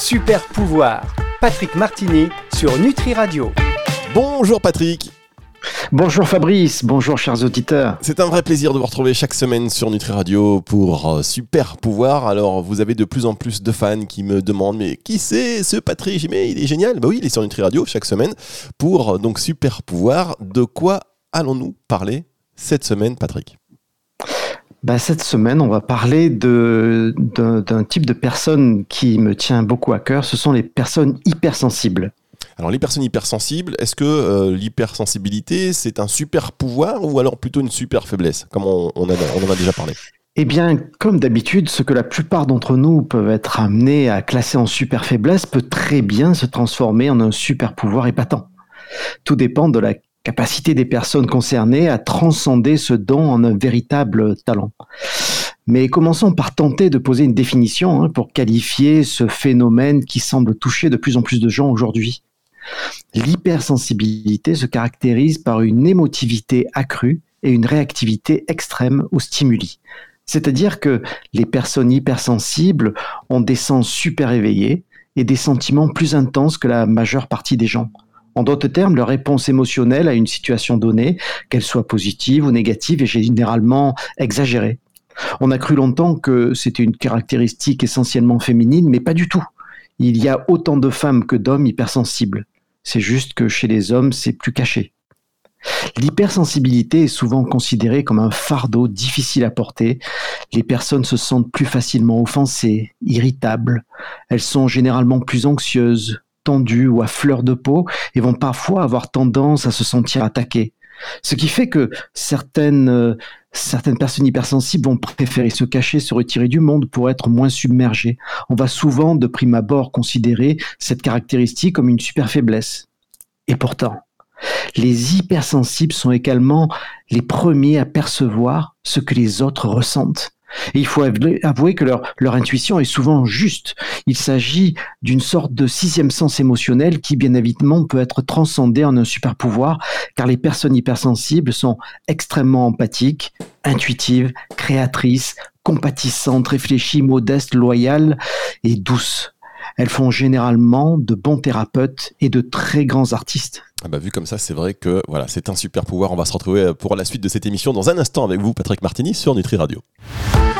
Super pouvoir, Patrick Martini sur Nutri Radio. Bonjour Patrick. Bonjour Fabrice, bonjour chers auditeurs. C'est un vrai plaisir de vous retrouver chaque semaine sur Nutri Radio pour euh, Super Pouvoir. Alors vous avez de plus en plus de fans qui me demandent mais qui c'est ce Patrick? Mais il est génial. Bah oui, il est sur Nutri Radio chaque semaine pour euh, donc Super Pouvoir. De quoi allons-nous parler cette semaine Patrick? Bah, cette semaine, on va parler d'un type de personne qui me tient beaucoup à cœur. Ce sont les personnes hypersensibles. Alors les personnes hypersensibles, est-ce que euh, l'hypersensibilité c'est un super pouvoir ou alors plutôt une super faiblesse, comme on, en a déjà parlé? Eh bien, comme d'habitude, ce que la plupart d'entre nous peuvent être amenés à classer en super faiblesse peut très bien se transformer en un super pouvoir épatant. Tout dépend de la capacité des personnes concernées à transcender ce don en un véritable talent. Mais commençons par tenter de poser une définition hein, pour qualifier ce phénomène qui semble toucher de plus en plus de gens aujourd'hui. L'hypersensibilité se caractérise par une émotivité accrue et une réactivité extrême aux stimuli. C'est-à-dire que les personnes hypersensibles ont des sens super éveillés et des sentiments plus intenses que la majeure partie des gens. En d'autres termes, leur réponse émotionnelle à une situation donnée, qu'elle soit positive ou négative, est généralement exagérée. On a cru longtemps que c'était une caractéristique essentiellement féminine, mais pas du tout. Il y a autant de femmes que d'hommes hypersensibles. C'est juste que chez les hommes, c'est plus caché. L'hypersensibilité est souvent considérée comme un fardeau difficile à porter. Les personnes se sentent plus facilement offensées, irritables. Elles sont généralement plus anxieuses, tendues ou à fleur de peau et vont parfois avoir tendance à se sentir attaquées. Ce qui fait que certaines, euh, certaines personnes hypersensibles vont préférer se cacher, se retirer du monde pour être moins submergées. On va souvent, de prime abord, considérer cette caractéristique comme une super faiblesse. Et pourtant, les hypersensibles sont également les premiers à percevoir ce que les autres ressentent. Il faut avouer que leur, leur intuition est souvent juste. Il s'agit d'une sorte de sixième sens émotionnel qui, bien évidemment, peut être transcendé en un super pouvoir, car les personnes hypersensibles sont extrêmement empathiques, intuitives, créatrices, compatissantes, réfléchies, modestes, loyales et douces. Elles font généralement de bons thérapeutes et de très grands artistes. Ah bah, vu comme ça, c'est vrai que voilà, c'est un super pouvoir. On va se retrouver pour la suite de cette émission dans un instant avec vous, Patrick Martini, sur Nutri Radio.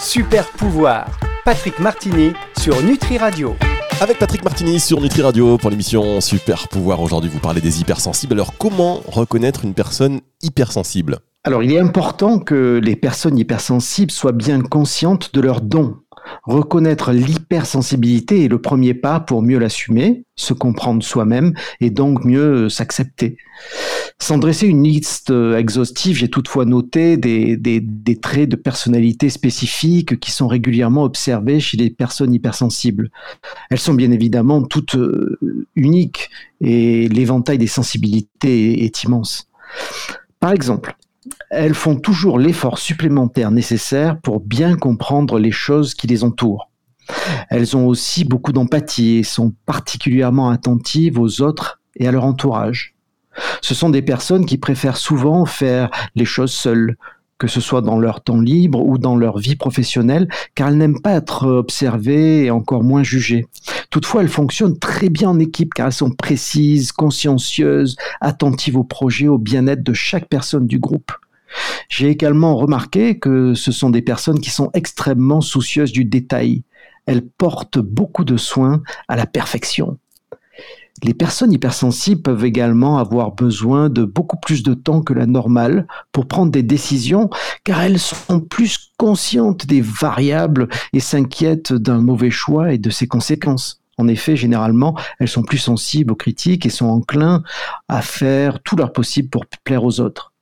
Super pouvoir, Patrick Martini sur Nutri Radio. Avec Patrick Martini sur Nutri Radio pour l'émission Super pouvoir. Aujourd'hui, vous parlez des hypersensibles. Alors, comment reconnaître une personne hypersensible? Alors, il est important que les personnes hypersensibles soient bien conscientes de leurs dons Reconnaître l'hypersensibilité est le premier pas pour mieux l'assumer, se comprendre soi-même et donc mieux s'accepter. Sans dresser une liste exhaustive, j'ai toutefois noté des, des, traits de personnalité spécifiques qui sont régulièrement observés chez les personnes hypersensibles. Elles sont bien évidemment toutes euh, uniques et l'éventail des sensibilités est immense. Par exemple, elles font toujours l'effort supplémentaire nécessaire pour bien comprendre les choses qui les entourent. Elles ont aussi beaucoup d'empathie et sont particulièrement attentives aux autres et à leur entourage. Ce sont des personnes qui préfèrent souvent faire les choses seules, que ce soit dans leur temps libre ou dans leur vie professionnelle, car elles n'aiment pas être observées et encore moins jugées. Toutefois, elles fonctionnent très bien en équipe car elles sont précises, consciencieuses, attentives au projet, au bien-être de chaque personne du groupe. J'ai également remarqué que ce sont des personnes qui sont extrêmement soucieuses du détail. Elles portent beaucoup de soins à la perfection. Les personnes hypersensibles peuvent également avoir besoin de beaucoup plus de temps que la normale pour prendre des décisions car elles sont plus conscientes des variables et s'inquiètent d'un mauvais choix et de ses conséquences. En effet, généralement, elles sont plus sensibles aux critiques et sont enclins à faire tout leur possible pour plaire aux autres.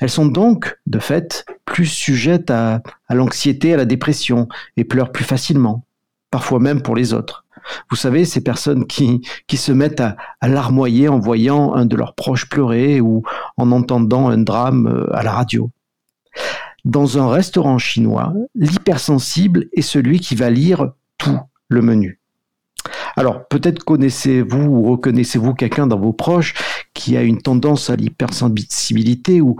Elles sont donc, de fait, plus sujettes à, l'anxiété, à la dépression et pleurent plus facilement, parfois même pour les autres. Vous savez, ces personnes qui, se mettent à, larmoyer en voyant un de leurs proches pleurer ou en entendant un drame euh, à la radio. Dans un restaurant chinois, l'hypersensible est celui qui va lire tout le menu. Alors, peut-être connaissez-vous ou reconnaissez-vous quelqu'un dans vos proches qui a une tendance à l'hypersensibilité ou,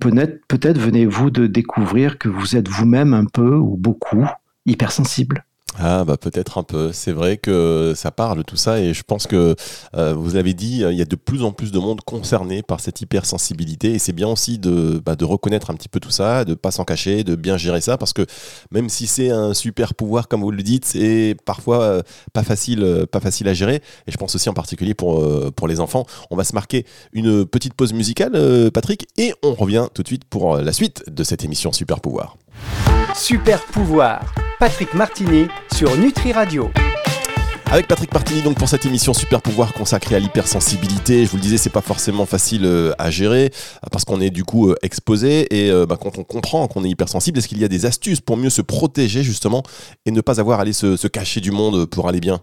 peut-être peut venez-vous de découvrir que vous êtes vous-même un peu ou beaucoup hypersensible. Ah bah peut-être un peu. C'est vrai que ça parle tout ça et je pense que euh, vous avez dit il y a de plus en plus de monde concerné par cette hypersensibilité et c'est bien aussi de, bah, de reconnaître un petit peu tout ça, de pas s'en cacher, de bien gérer ça parce que même si c'est un super pouvoir comme vous le dites, c'est parfois euh, pas facile, euh, pas facile à gérer et je pense aussi en particulier pour pour les enfants. On va se marquer une petite pause musicale, Patrick, et on revient tout de suite pour la suite de cette émission Super Pouvoir. Super Pouvoir, Patrick Martini sur Nutri Radio. Avec Patrick Martini donc pour cette émission Super Pouvoir consacrée à l'hypersensibilité. Je vous le disais, c'est pas forcément facile euh, à gérer euh, parce qu'on est du coup euh, exposé et bah, quand on comprend qu'on est hypersensible, est-ce qu'il y a des astuces pour mieux se protéger justement et ne pas avoir à aller se cacher du monde pour aller bien?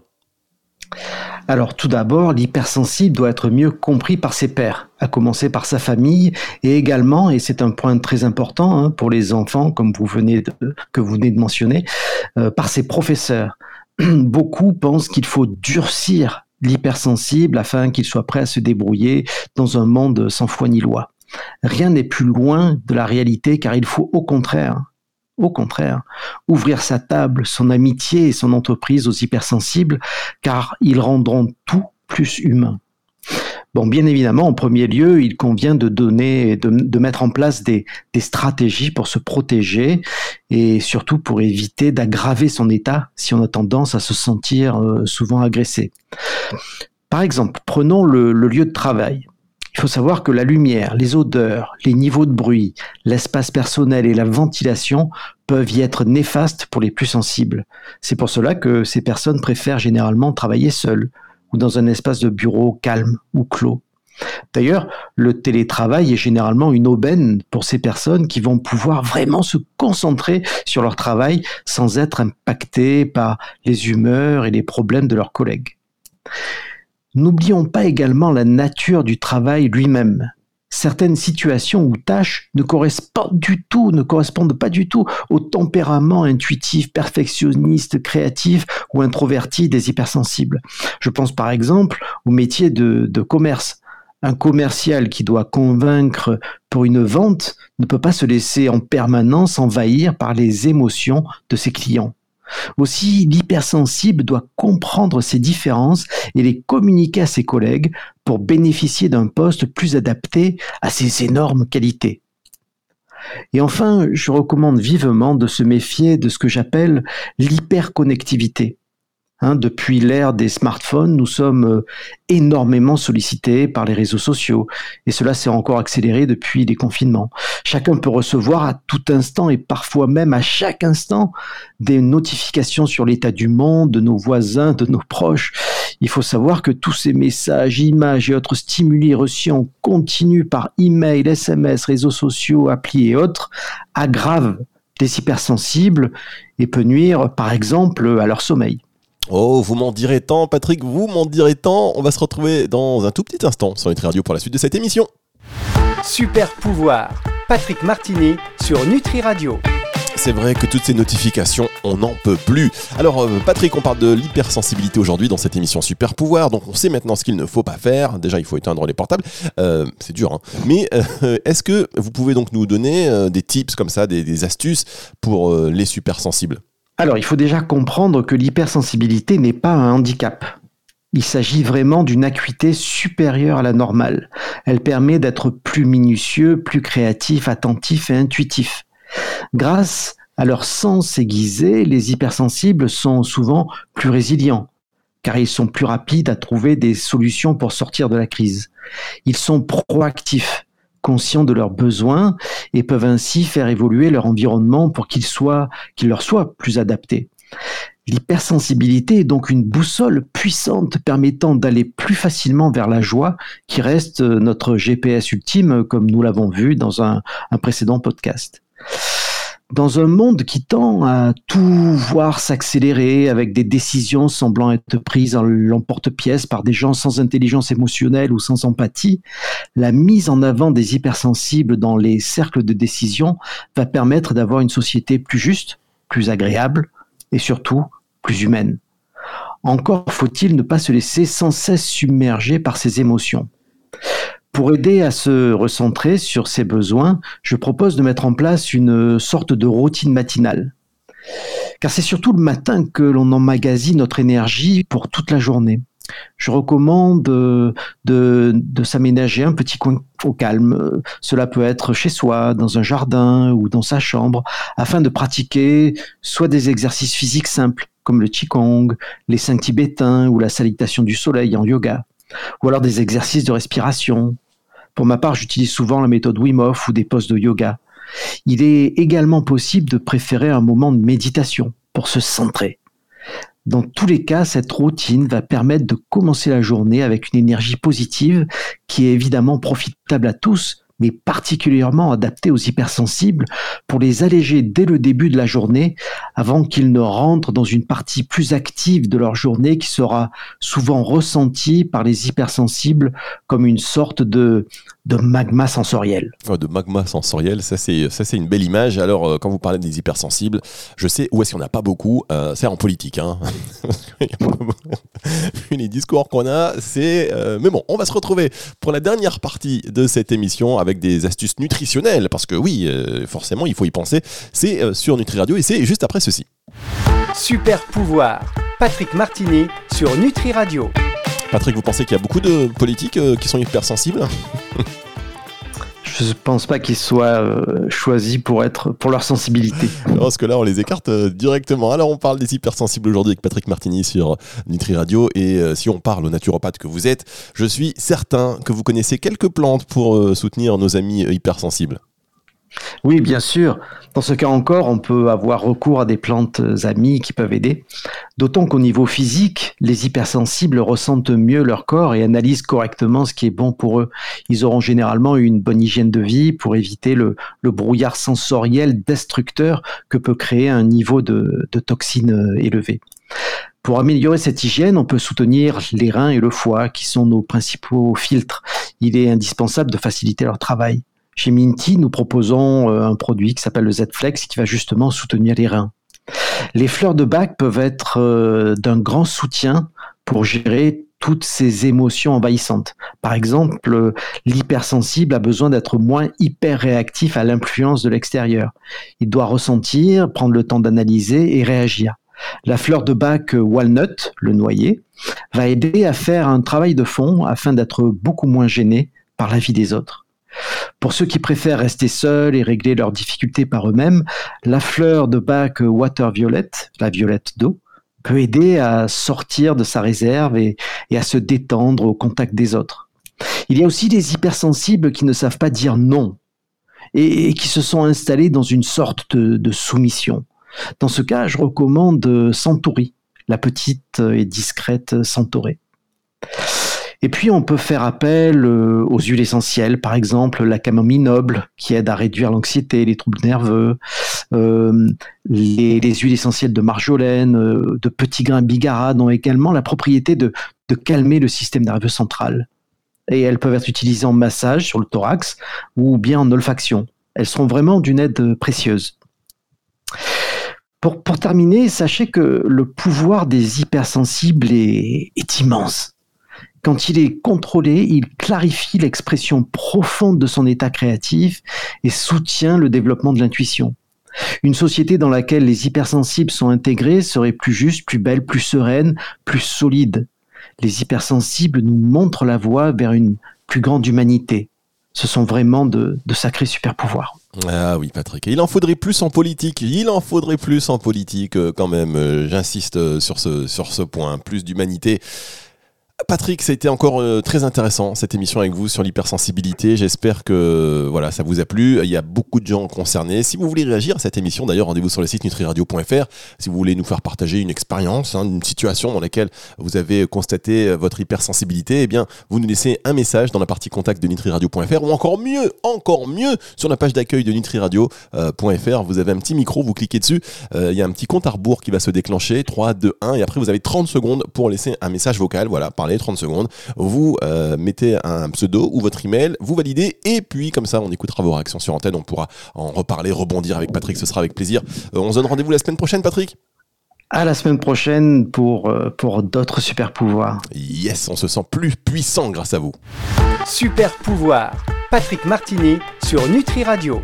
Alors tout d'abord, l'hypersensible doit être mieux compris par ses pairs, à commencer par sa famille et également, et c'est un point très important hein, pour les enfants, comme vous venez que vous venez de mentionner, euh, par ses professeurs. Beaucoup pensent qu'il faut durcir l'hypersensible afin qu'il soit prêt à se débrouiller dans un monde sans foi ni loi. Rien n'est plus loin de la réalité car il faut au contraire au contraire, ouvrir sa table, son amitié et son entreprise aux hypersensibles, car ils rendront tout plus humain. Bon, bien évidemment, en premier lieu, il convient de donner, de, de mettre en place des, stratégies pour se protéger et surtout pour éviter d'aggraver son état si on a tendance à se sentir euh, souvent agressé. Par exemple, prenons le lieu de travail. Il faut savoir que la lumière, les odeurs, les niveaux de bruit, l'espace personnel et la ventilation peuvent y être néfastes pour les plus sensibles. C'est pour cela que ces personnes préfèrent généralement travailler seules ou dans un espace de bureau calme ou clos. D'ailleurs, le télétravail est généralement une aubaine pour ces personnes qui vont pouvoir vraiment se concentrer sur leur travail sans être impactées par les humeurs et les problèmes de leurs collègues. N'oublions pas également la nature du travail lui-même. Certaines situations ou tâches ne correspondent pas du tout au tempérament intuitif, perfectionniste, créatif ou introverti des hypersensibles. Je pense par exemple au métier de commerce. Un commercial qui doit convaincre pour une vente ne peut pas se laisser en permanence envahir par les émotions de ses clients. Aussi, l'hypersensible doit comprendre ces différences et les communiquer à ses collègues pour bénéficier d'un poste plus adapté à ses énormes qualités. Et enfin, je recommande vivement de se méfier de ce que j'appelle l'hyperconnectivité. Hein, depuis l'ère des smartphones, nous sommes euh, énormément sollicités par les réseaux sociaux et cela s'est encore accéléré depuis les confinements. Chacun peut recevoir à tout instant et parfois même à chaque instant des notifications sur l'état du monde, de nos voisins, de nos proches. Il faut savoir que tous ces messages, images et autres stimuli reçus en continu par email, SMS, réseaux sociaux, applis et autres aggravent les hypersensibles et peut nuire par exemple à leur sommeil. Oh, vous m'en direz tant, Patrick, vous m'en direz tant. On va se retrouver dans un tout petit instant sur Nutri Radio pour la suite de cette émission. Super pouvoir, Patrick Martini sur Nutri Radio. C'est vrai que toutes ces notifications, on n'en peut plus. Alors, euh, Patrick, on parle de l'hypersensibilité aujourd'hui dans cette émission Super Pouvoir. Donc, on sait maintenant ce qu'il ne faut pas faire. Déjà, il faut éteindre les portables. Euh, c'est dur, hein. Mais euh, est-ce que vous pouvez donc nous donner des tips comme ça, des, des astuces pour les supersensibles? Alors, il faut déjà comprendre que l'hypersensibilité n'est pas un handicap. Il s'agit vraiment d'une acuité supérieure à la normale. Elle permet d'être plus minutieux, plus créatif, attentif et intuitif. Grâce à leur sens aiguisé, les hypersensibles sont souvent plus résilients, car ils sont plus rapides à trouver des solutions pour sortir de la crise. Ils sont proactifs, conscients de leurs besoins et peuvent ainsi faire évoluer leur environnement pour qu'il leur soit plus adapté. L'hypersensibilité est donc une boussole puissante permettant d'aller plus facilement vers la joie qui reste notre GPS ultime comme nous l'avons vu dans un précédent podcast dans un monde qui tend à tout voir s'accélérer avec des décisions semblant être prises en l'emporte-pièce par des gens sans intelligence émotionnelle ou sans empathie, la mise en avant des hypersensibles dans les cercles de décision va permettre d'avoir une société plus juste, plus agréable et surtout plus humaine. Encore faut-il ne pas se laisser sans cesse submerger par ses émotions. Pour aider à se recentrer sur ses besoins, je propose de mettre en place une sorte de routine matinale. Car c'est surtout le matin que l'on emmagasine notre énergie pour toute la journée. Je recommande de, de s'aménager un petit coin au calme. Cela peut être chez soi, dans un jardin ou dans sa chambre, afin de pratiquer soit des exercices physiques simples, comme le Qigong, les cinq tibétains ou la salutation du soleil en yoga, ou alors des exercices de respiration. Pour ma part, j'utilise souvent la méthode Wim Hof ou des poses de yoga. Il est également possible de préférer un moment de méditation pour se centrer. Dans tous les cas, cette routine va permettre de commencer la journée avec une énergie positive qui est évidemment profitable à tous, mais particulièrement adaptée aux hypersensibles pour les alléger dès le début de la journée avant qu'ils ne rentrent dans une partie plus active de leur journée qui sera souvent ressentie par les hypersensibles comme une sorte de, de magma sensoriel. de magma sensoriel, ça c'est ça c'est une belle image. Alors euh, quand vous parlez des hypersensibles, je sais où est-ce qu'il n'y en a pas beaucoup. Euh, c'est en politique. Hein. les discours qu'on a, c'est. Euh, mais bon, on va se retrouver pour la dernière partie de cette émission avec des astuces nutritionnelles parce que oui, forcément, il faut y penser. C'est sur Nutri Radio et c'est juste après ceci. Super pouvoir. Patrick Martini sur Nutri Radio. Patrick, vous pensez qu'il y a beaucoup de politiques qui sont hypersensibles? je ne pense pas qu'ils soient euh, choisis pour être pour leur sensibilité. Parce que là, on les écarte euh, directement. Alors, on parle des hypersensibles aujourd'hui avec Patrick Martini sur Nutri Radio. Et euh, si on parle au naturopathe que vous êtes, je suis certain que vous connaissez quelques plantes pour soutenir nos amis hypersensibles. Oui, bien sûr. Dans ce cas encore, on peut avoir recours à des plantes amies qui peuvent aider. D'autant qu'au niveau physique, les hypersensibles ressentent mieux leur corps et analysent correctement ce qui est bon pour eux. Ils auront généralement une bonne hygiène de vie pour éviter le, brouillard sensoriel destructeur que peut créer un niveau de, de toxines élevé. Pour améliorer cette hygiène, on peut soutenir les reins et le foie, qui sont nos principaux filtres. Il est indispensable de faciliter leur travail. Chez Minty, nous proposons euh, un produit qui s'appelle le Z-Flex qui va justement soutenir les reins. Les fleurs de bac peuvent être euh, d'un grand soutien pour gérer toutes ces émotions envahissantes. Par exemple, l'hypersensible a besoin d'être moins hyper réactif à l'influence de l'extérieur. Il doit ressentir, prendre le temps d'analyser et réagir. La fleur de bac walnut, le noyer, va aider à faire un travail de fond afin d'être beaucoup moins gêné par la vie des autres. Pour ceux qui préfèrent rester seuls et régler leurs difficultés par eux-mêmes, la fleur de bac water violet, la violette d'eau, peut aider à sortir de sa réserve et, à se détendre au contact des autres. Il y a aussi des hypersensibles qui ne savent pas dire non et, qui se sont installés dans une sorte de, soumission. Dans ce cas, je recommande Centauri, la petite et discrète Centaurée. Et puis, on peut faire appel euh, aux huiles essentielles, par exemple la camomille noble, qui aide à réduire l'anxiété, les troubles nerveux, euh, les, huiles essentielles de marjolaine, euh, de petits grains bigarade ont également la propriété de, calmer le système nerveux central. Et elles peuvent être utilisées en massage sur le thorax ou bien en olfaction. Elles seront vraiment d'une aide précieuse. Pour, terminer, sachez que le pouvoir des hypersensibles est immense. Quand il est contrôlé, il clarifie l'expression profonde de son état créatif et soutient le développement de l'intuition. Une société dans laquelle les hypersensibles sont intégrés serait plus juste, plus belle, plus sereine, plus solide. Les hypersensibles nous montrent la voie vers une plus grande humanité. Ce sont vraiment de, sacrés super-pouvoirs. Ah oui, Patrick. il en faudrait plus en politique. Il en faudrait plus en politique euh, quand même. Euh, j'insiste euh, sur ce, sur ce point. Plus d'humanité. Patrick, ça a été encore euh, très intéressant cette émission avec vous sur l'hypersensibilité. J'espère que voilà, ça vous a plu. Il y a beaucoup de gens concernés. Si vous voulez réagir à cette émission, d'ailleurs, rendez-vous sur le site nutriradio.fr. Si vous voulez nous faire partager une expérience, hein, une situation dans laquelle vous avez constaté euh, votre hypersensibilité, eh bien, vous nous laissez un message dans la partie contact de nutriradio.fr ou encore mieux, encore mieux, sur la page d'accueil de nutriradio.fr. Vous avez un petit micro, vous cliquez dessus. Euh, il y a un petit compte à rebours qui va se déclencher. 3, 2, 1. Et après, vous avez 30 secondes pour laisser un message vocal. Voilà, parler 30 secondes. Vous euh, mettez un pseudo ou votre email, vous validez, et puis comme ça, on écoutera vos réactions sur antenne. On pourra en reparler, rebondir avec Patrick. Ce sera avec plaisir. Euh, on se donne rendez-vous la semaine prochaine, Patrick? À la semaine prochaine pour, euh, pour d'autres super pouvoirs. Yes, on se sent plus puissant grâce à vous. Super pouvoir, Patrick Martini sur Nutri Radio.